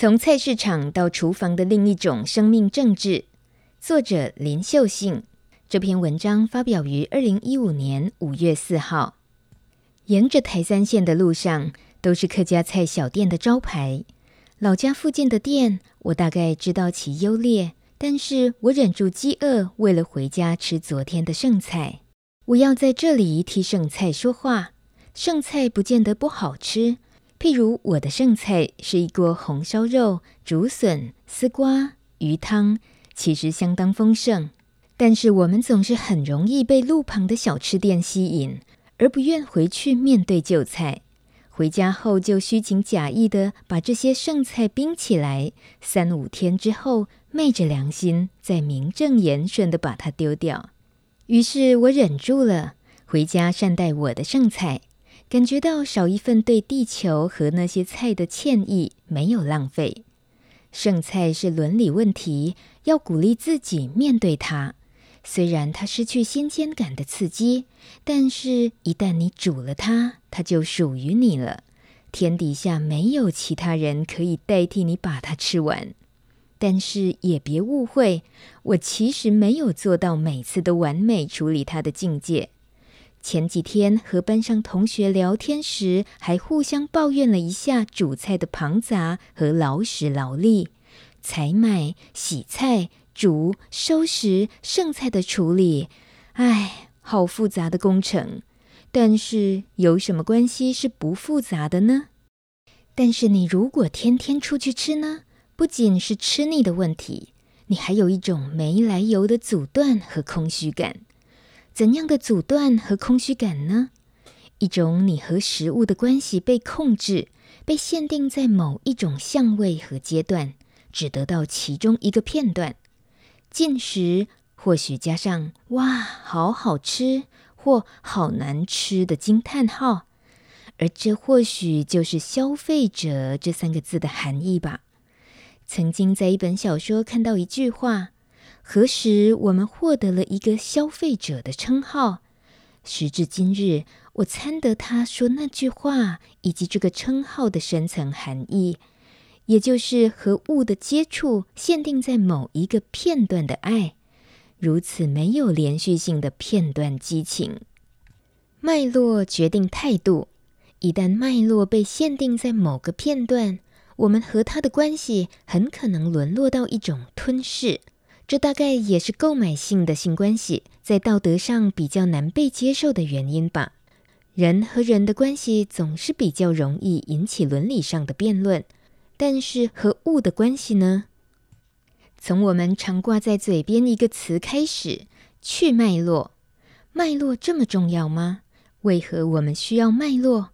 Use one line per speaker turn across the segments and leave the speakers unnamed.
从菜市场到厨房的另一种生命政治，作者林秀信。这篇文章发表于二零一五年五月四号。沿着台三线的路上，都是客家菜小店的招牌。老家附近的店，我大概知道其优劣，但是我忍住饥饿，为了回家吃昨天的剩菜。我要在这里替剩菜说话。剩菜不见得不好吃。譬如我的剩菜是一锅红烧肉、竹笋、丝瓜、鱼汤，其实相当丰盛。但是我们总是很容易被路旁的小吃店吸引，而不愿回去面对旧菜。回家后就虚情假意地把这些剩菜冰起来，三五天之后昧着良心再名正言顺地把它丢掉。于是我忍住了，回家善待我的剩菜。感觉到少一份对地球和那些菜的歉意，没有浪费。剩菜是伦理问题，要鼓励自己面对它。虽然它失去新鲜感的刺激，但是一旦你煮了它，它就属于你了。天底下没有其他人可以代替你把它吃完。但是也别误会，我其实没有做到每次都完美处理它的境界。前几天和班上同学聊天时，还互相抱怨了一下煮菜的庞杂和劳时劳力，采买、洗菜、煮、收拾剩菜的处理，唉，好复杂的工程。但是有什么关系是不复杂的呢？但是你如果天天出去吃呢？不仅是吃腻的问题，你还有一种没来由的阻断和空虚感。怎样的阻断和空虚感呢？一种你和食物的关系被控制，被限定在某一种相位和阶段，只得到其中一个片段。进食或许加上“哇，好好吃”或“好难吃”的惊叹号，而这或许就是“消费者”这三个字的含义吧。曾经在一本小说看到一句话。何时我们获得了一个消费者的称号？时至今日，我参得他说那句话以及这个称号的深层含义，也就是和物的接触限定在某一个片段的爱，如此没有连续性的片段激情。脉络决定态度，一旦脉络被限定在某个片段，我们和他的关系很可能沦落到一种吞噬。这大概也是购买性的性关系在道德上比较难被接受的原因吧。人和人的关系总是比较容易引起伦理上的辩论，但是和物的关系呢？从我们常挂在嘴边一个词开始，去脉络。脉络这么重要吗？为何我们需要脉络？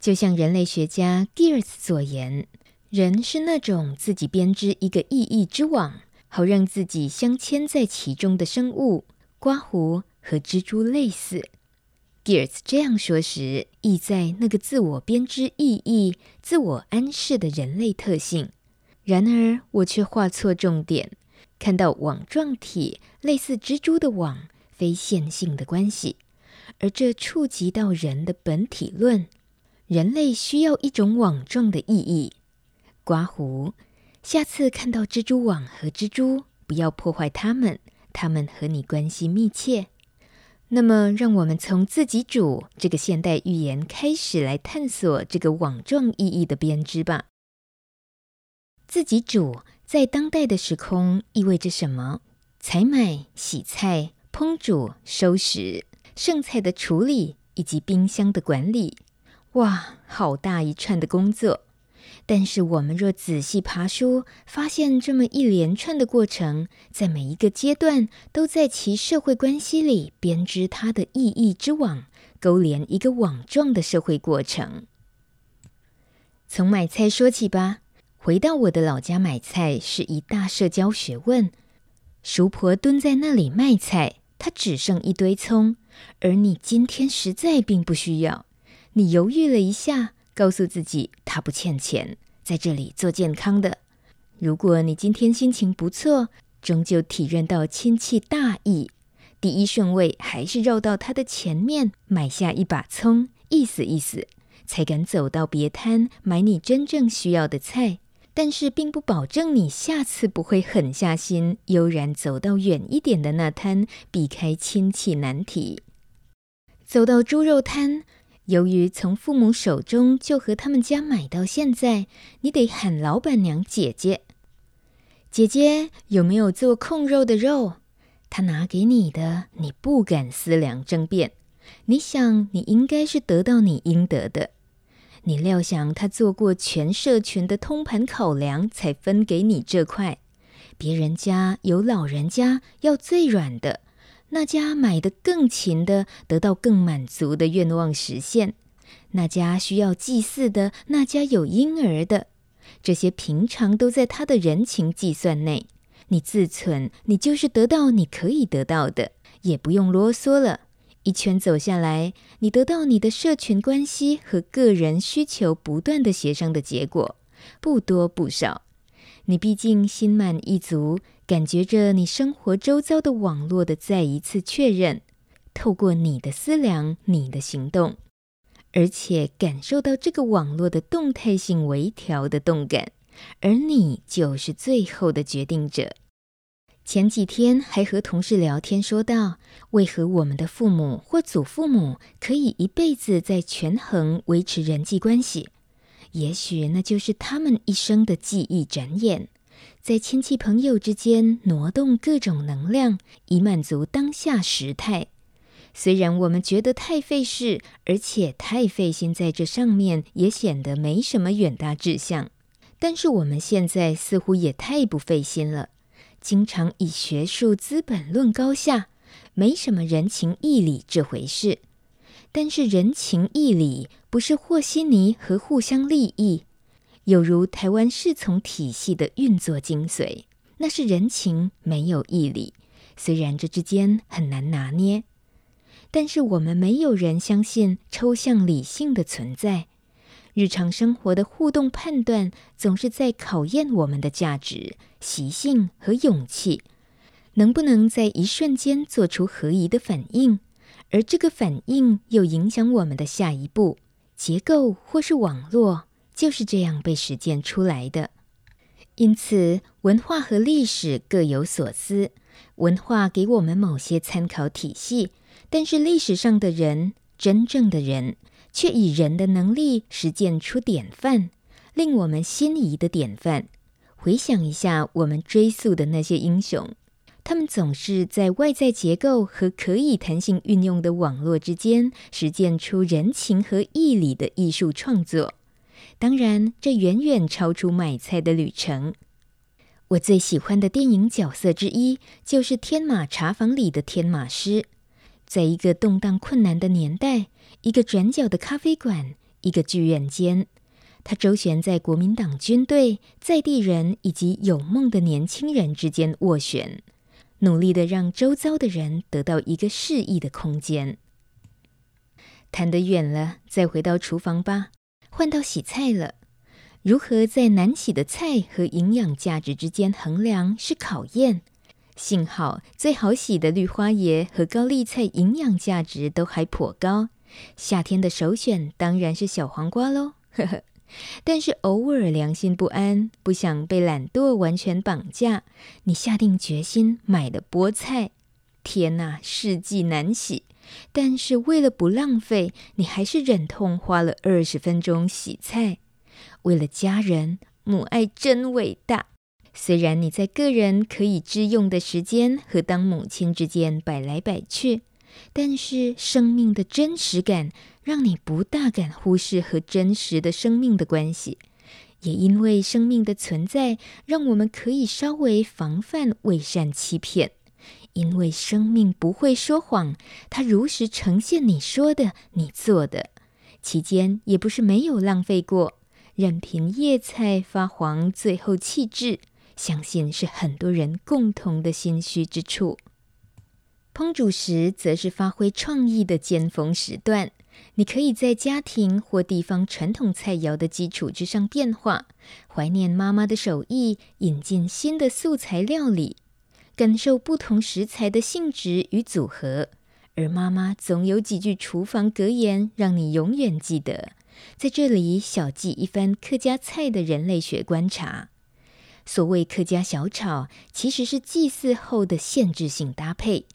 就像人类学家 Geertz 所言，人是那种自己编织一个意义之网。好让自己镶嵌在其中的生物，刮胡和蜘蛛类似。Geertz 这样说时，意在那个自我编织意义、自我安适的人类特性。然而，我却画错重点，看到网状体类似蜘蛛的网，非线性的关系，而这触及到人的本体论。人类需要一种网状的意义，刮胡。下次看到蜘蛛网和蜘蛛，不要破坏它们，它们和你关系密切。那么，让我们从自己煮这个现代寓言开始来探索这个网状意义的编织吧。自己煮在当代的时空意味着什么？采买、洗菜、烹煮、收拾剩菜的处理以及冰箱的管理，哇，好大一串的工作。但是，我们若仔细爬梳，发现这么一连串的过程，在每一个阶段都在其社会关系里编织它的意义之网，勾连一个网状的社会过程。从买菜说起吧。回到我的老家买菜是一大社交学问。叔婆蹲在那里卖菜，她只剩一堆葱，而你今天实在并不需要。你犹豫了一下。告诉自己，他不欠钱，在这里做健康的。如果你今天心情不错，终究体认到亲戚大义，第一顺位还是绕到他的前面，买下一把葱，意思意思，才敢走到别摊买你真正需要的菜。但是并不保证你下次不会狠下心，悠然走到远一点的那摊，避开亲戚难题。走到猪肉摊，由于从父母手中就和他们家买到现在，你得喊老板娘姐姐。姐姐有没有做控肉的肉？她拿给你的，你不敢思量争辩，你想你应该是得到你应得的。你料想他做过全社群的通盘考量，才分给你这块。别人家有老人家要最软的，那家买得更勤的，得到更满足的愿望实现。那家需要祭祀的，那家有婴儿的，这些平常都在他的人情计算内。你自存，你就是得到你可以得到的，也不用啰嗦了。一圈走下来，你得到你的社群关系和个人需求不断的协商的结果，不多不少。你毕竟心满意足，感觉着你生活周遭的网络的再一次确认，透过你的思量、你的行动，而且感受到这个网络的动态性微调的动感，而你就是最后的决定者。前几天还和同事聊天，说到为何我们的父母或祖父母可以一辈子在权衡维持人际关系，也许那就是他们一生的记忆展演，在亲戚朋友之间挪动各种能量，以满足当下时态。虽然我们觉得太费事，而且太费心在这上面，也显得没什么远大志向，但是我们现在似乎也太不费心了。经常以学术资本论高下，没什么人情义理这回事。但是人情义理不是和稀泥和互相利益，有如台湾侍从体系的运作精髓，那是人情没有义理。虽然这之间很难拿捏，但是我们没有人相信抽象理性的存在。日常生活的互动判断总是在考验我们的价值、习性和勇气，能不能在一瞬间做出合宜的反应，而这个反应又影响我们的下一步。结构或是网络，就是这样被实践出来的。因此，文化和历史各有所思，文化给我们某些参考体系，但是历史上的人，真正的人。却以人的能力实践出典范，令我们心仪的典范。回想一下，我们追溯的那些英雄，他们总是在外在结构和可以弹性运用的网络之间，实践出人情和义理的艺术创作。当然，这远远超出买菜的旅程。我最喜欢的电影角色之一，就是《天马茶坊》里的天马师。在一个动荡困难的年代，一个转角的咖啡馆，一个剧院间，他周旋在国民党军队、在地人以及有梦的年轻人之间斡旋，努力的让周遭的人得到一个适宜的空间。谈得远了，再回到厨房吧。换到洗菜了，如何在难洗的菜和营养价值之间衡量是考验。幸好最好洗的绿花椰和高丽菜营养价值都还颇高，夏天的首选当然是小黄瓜喽。呵呵，但是偶尔良心不安，不想被懒惰完全绑架，你下定决心买了菠菜。天哪，世纪难洗，但是为了不浪费，你还是忍痛花了二十分钟洗菜。为了家人，母爱真伟大。虽然你在个人可以支用的时间和当母亲之间摆来摆去，但是生命的真实感让你不大敢忽视和真实的生命的关系。也因为生命的存在，让我们可以稍微防范伪善欺骗。因为生命不会说谎，它如实呈现你说的、你做的，期间也不是没有浪费过，任凭叶菜发黄，最后弃置。相信是很多人共同的心虚之处。烹煮时，则是发挥创意的尖峰时段。你可以在家庭或地方传统菜肴的基础之上变化，怀念妈妈的手艺，引进新的素材料理，感受不同食材的性质与组合。而妈妈总有几句厨房格言，让你永远记得：在这里小记一番客家菜的人类学观察。所谓客家小炒，其实是祭祀后的限制性搭配。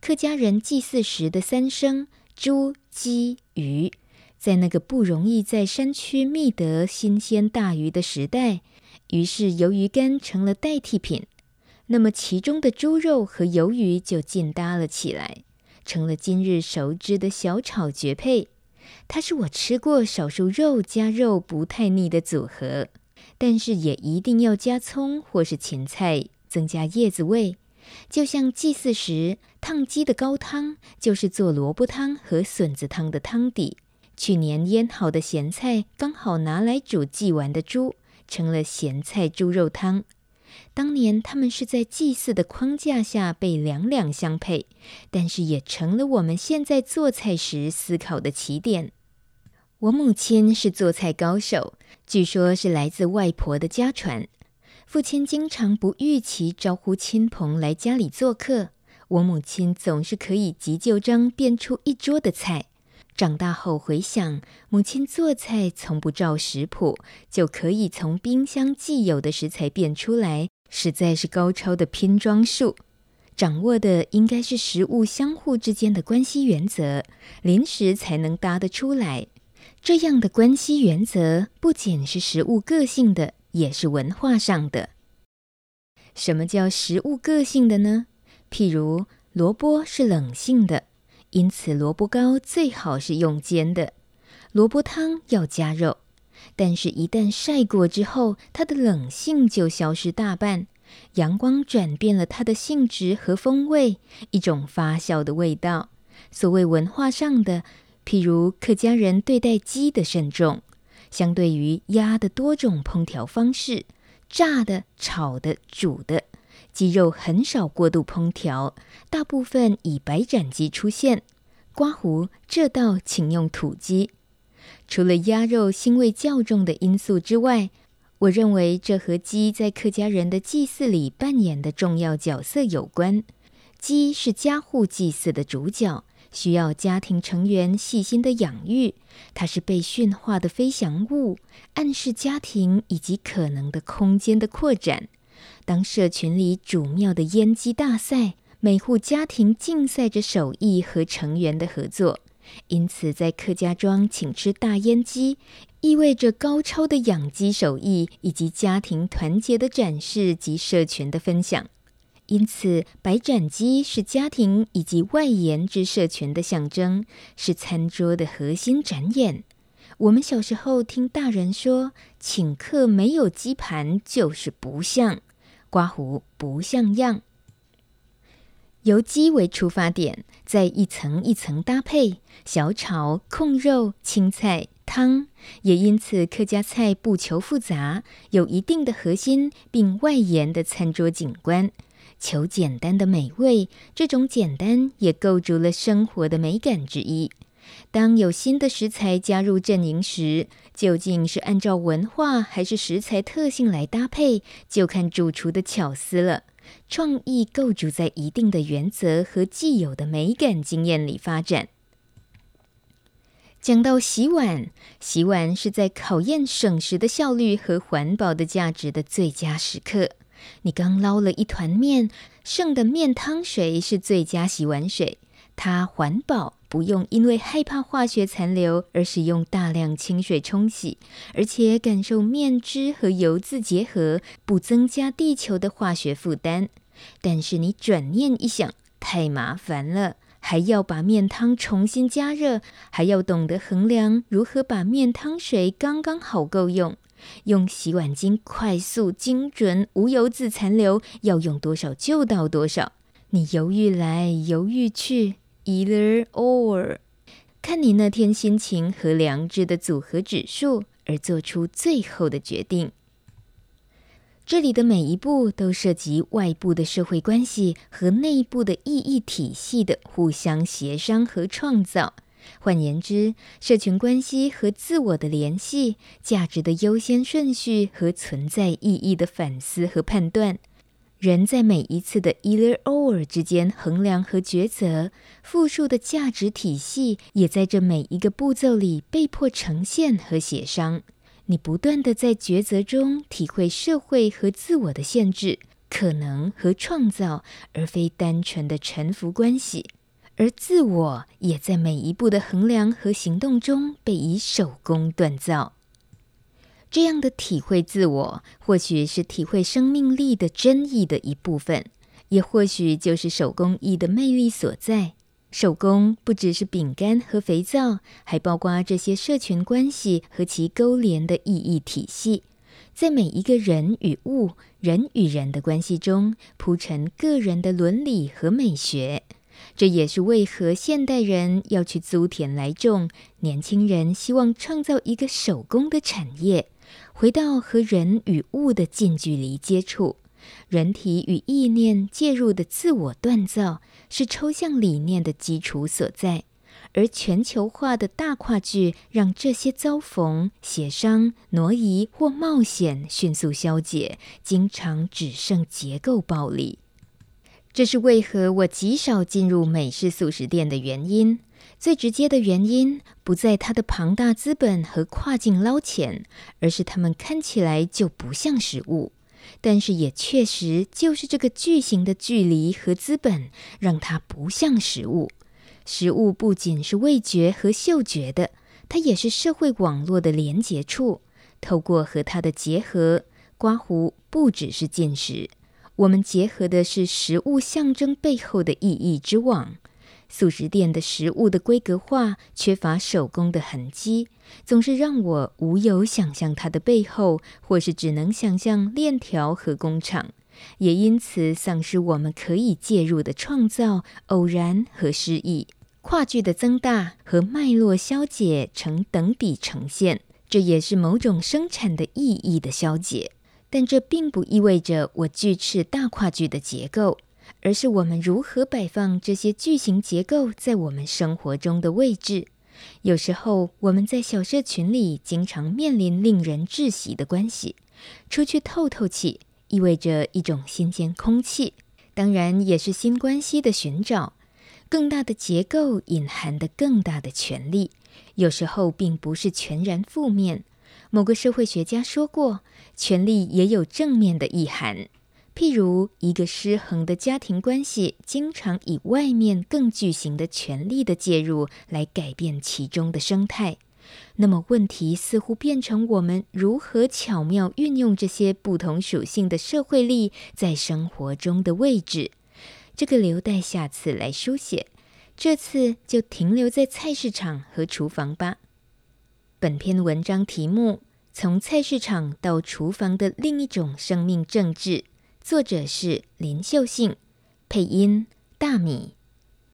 客家人祭祀时的三牲：猪、鸡、鱼，在那个不容易在山区觅得新鲜大鱼的时代，于是鱿鱼干成了代替品。那么其中的猪肉和鱿鱼就进搭了起来，成了今日熟知的小炒绝配。它是我吃过少数肉加肉不太腻的组合。但是也一定要加葱或是芹菜，增加叶子味。就像祭祀时烫鸡的高汤，就是做萝卜汤和笋子汤的汤底。去年腌好的咸菜刚好拿来煮祭完的猪，成了咸菜猪肉汤。当年他们是在祭祀的框架下被两两相配，但是也成了我们现在做菜时思考的起点。我母亲是做菜高手，据说是来自外婆的家传。父亲经常不预期招呼亲朋来家里做客，我母亲总是可以急就章变出一桌的菜。长大后回想，母亲做菜从不照食谱，就可以从冰箱既有的食材变出来，实在是高超的拼装术。掌握的应该是食物相互之间的关系原则，临时才能搭得出来。这样的关系原则不仅是食物个性的，也是文化上的。什么叫食物个性的呢？譬如萝卜是冷性的，因此萝卜糕最好是用煎的；萝卜汤要加肉，但是一旦晒过之后，它的冷性就消失大半，阳光转变了它的性质和风味，一种发酵的味道。所谓文化上的。譬如客家人对待鸡的慎重，相对于鸭的多种烹调方式，炸的、炒的、煮的，鸡肉很少过度烹调，大部分以白斩鸡出现。刮胡这道请用土鸡。除了鸭肉腥味较重的因素之外，我认为这和鸡在客家人的祭祀里扮演的重要角色有关。鸡是家户祭祀的主角。需要家庭成员细心的养育，它是被驯化的飞翔物，暗示家庭以及可能的空间的扩展。当社群里主庙的烟鸡大赛，每户家庭竞赛着手艺和成员的合作，因此在客家庄请吃大烟鸡，意味着高超的养鸡手艺以及家庭团结的展示及社群的分享。因此，白斩鸡是家庭以及外延之社群的象征，是餐桌的核心展演。我们小时候听大人说，请客没有鸡盘就是不像，刮胡不像样。由鸡为出发点，再一层一层搭配小炒、控肉、青菜、汤，也因此客家菜不求复杂，有一定的核心，并外延的餐桌景观。求简单的美味，这种简单也构筑了生活的美感之一。当有新的食材加入阵营时，究竟是按照文化还是食材特性来搭配，就看主厨的巧思了。创意构筑在一定的原则和既有的美感经验里发展。讲到洗碗，洗碗是在考验省时的效率和环保的价值的最佳时刻。你刚捞了一团面，剩的面汤水是最佳洗碗水。它环保，不用因为害怕化学残留而使用大量清水冲洗，而且感受面汁和油渍结合，不增加地球的化学负担。但是你转念一想，太麻烦了，还要把面汤重新加热，还要懂得衡量如何把面汤水刚刚好够用。用洗碗巾快速、精准、无油渍残留，要用多少就倒多少。你犹豫来犹豫去，either or，看你那天心情和良知的组合指数而做出最后的决定。这里的每一步都涉及外部的社会关系和内部的意义体系的互相协商和创造。换言之，社群关系和自我的联系、价值的优先顺序和存在意义的反思和判断，人在每一次的 either or 之间衡量和抉择，复数的价值体系也在这每一个步骤里被迫呈现和协商。你不断地在抉择中体会社会和自我的限制、可能和创造，而非单纯的臣服关系。而自我也在每一步的衡量和行动中被以手工锻造。这样的体会自我，或许是体会生命力的真意的一部分，也或许就是手工艺的魅力所在。手工不只是饼干和肥皂，还包括这些社群关系和其勾连的意义体系，在每一个人与物、人与人的关系中铺陈个人的伦理和美学。这也是为何现代人要去租田来种，年轻人希望创造一个手工的产业。回到和人与物的近距离接触，人体与意念介入的自我锻造，是抽象理念的基础所在。而全球化的大跨剧，让这些遭逢、协商、挪移或冒险迅速消解，经常只剩结构暴力。这是为何我极少进入美式素食店的原因。最直接的原因不在它的庞大资本和跨境捞钱，而是它们看起来就不像食物。但是也确实就是这个巨型的距离和资本，让它不像食物。食物不仅是味觉和嗅觉的，它也是社会网络的连接处。透过和它的结合，刮胡不只是进食，我们结合的是食物象征背后的意义之网。素食店的食物的规格化，缺乏手工的痕迹，总是让我无有想象它的背后，或是只能想象链条和工厂，也因此丧失我们可以介入的创造、偶然和诗意。跨距的增大和脉络消解成等比呈现，这也是某种生产的意义的消解，但这并不意味着我拒斥大跨距的结构。而是我们如何摆放这些巨型结构在我们生活中的位置。有时候，我们在小社群里经常面临令人窒息的关系。出去透透气，意味着一种新鲜空气，当然也是新关系的寻找。更大的结构隐含的更大的权力，有时候并不是全然负面。某个社会学家说过，权力也有正面的意涵。譬如，一个失衡的家庭关系，经常以外面更巨型的权力的介入来改变其中的生态。那么，问题似乎变成我们如何巧妙运用这些不同属性的社会力在生活中的位置。这个留待下次来书写，这次就停留在菜市场和厨房吧。本篇文章题目：从菜市场到厨房的另一种生命政治。作者是林秀信，配音大米。